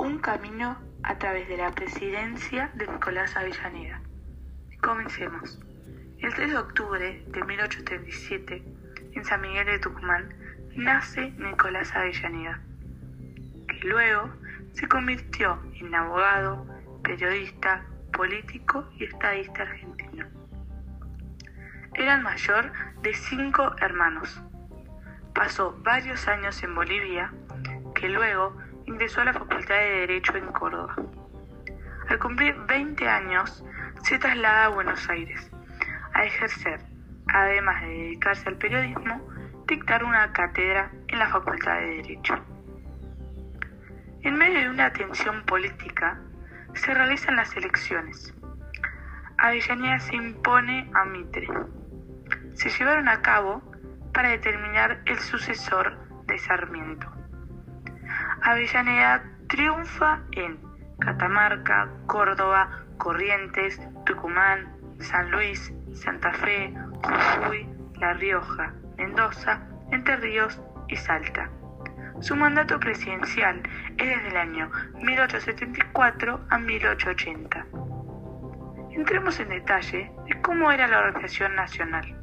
un camino a través de la presidencia de Nicolás Avellaneda. Comencemos. El 3 de octubre de 1837, en San Miguel de Tucumán, nace Nicolás Avellaneda, que luego se convirtió en abogado, periodista, político y estadista argentino. Era el mayor de cinco hermanos. Pasó varios años en Bolivia, que luego ingresó a la Facultad de Derecho en Córdoba. Al cumplir 20 años, se traslada a Buenos Aires a ejercer, además de dedicarse al periodismo, dictar una cátedra en la Facultad de Derecho. En medio de una tensión política, se realizan las elecciones. Avellaneda se impone a Mitre. Se llevaron a cabo para determinar el sucesor de Sarmiento. Avellaneda triunfa en Catamarca, Córdoba, Corrientes, Tucumán, San Luis, Santa Fe, Jujuy, La Rioja, Mendoza, Entre Ríos y Salta. Su mandato presidencial es desde el año 1874 a 1880. Entremos en detalle de cómo era la organización nacional.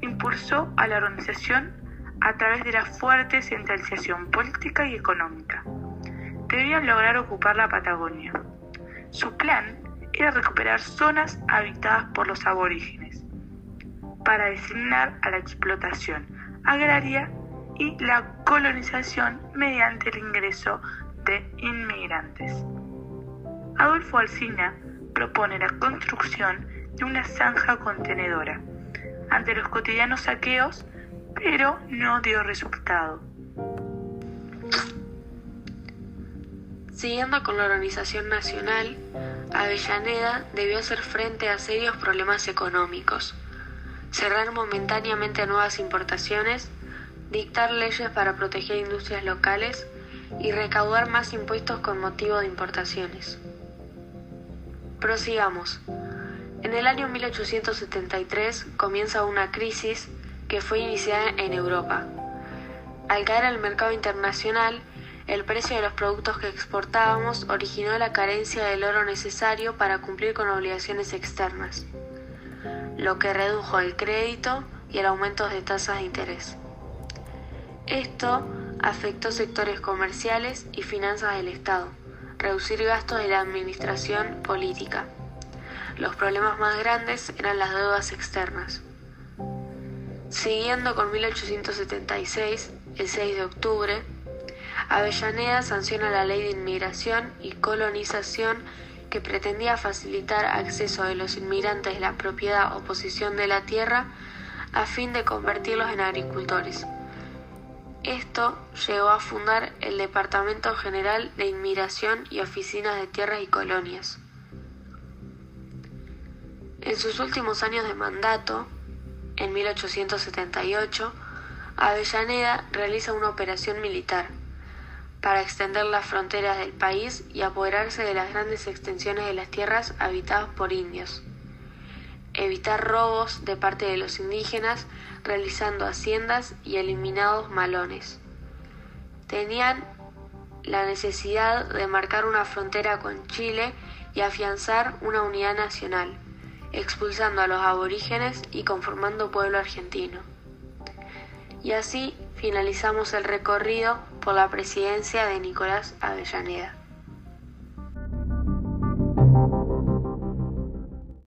Impulsó a la organización a través de la fuerte centralización política y económica. Debían lograr ocupar la Patagonia. Su plan era recuperar zonas habitadas por los aborígenes para designar a la explotación agraria y la colonización mediante el ingreso de inmigrantes. Adolfo Alsina propone la construcción de una zanja contenedora ante los cotidianos saqueos, pero no dio resultado. Siguiendo con la organización nacional, Avellaneda debió hacer frente a serios problemas económicos, cerrar momentáneamente nuevas importaciones dictar leyes para proteger industrias locales y recaudar más impuestos con motivo de importaciones. Prosigamos. En el año 1873 comienza una crisis que fue iniciada en Europa. Al caer al mercado internacional, el precio de los productos que exportábamos originó la carencia del oro necesario para cumplir con obligaciones externas, lo que redujo el crédito y el aumento de tasas de interés. Esto afectó sectores comerciales y finanzas del Estado, reducir gastos de la administración política. Los problemas más grandes eran las deudas externas. Siguiendo con 1876, el 6 de octubre, Avellaneda sanciona la ley de inmigración y colonización que pretendía facilitar acceso de los inmigrantes de la propiedad o posesión de la tierra a fin de convertirlos en agricultores. Esto llevó a fundar el Departamento General de Inmigración y Oficinas de Tierras y Colonias. En sus últimos años de mandato, en 1878, Avellaneda realiza una operación militar para extender las fronteras del país y apoderarse de las grandes extensiones de las tierras habitadas por indios evitar robos de parte de los indígenas, realizando haciendas y eliminados malones. Tenían la necesidad de marcar una frontera con Chile y afianzar una unidad nacional, expulsando a los aborígenes y conformando pueblo argentino. Y así finalizamos el recorrido por la presidencia de Nicolás Avellaneda.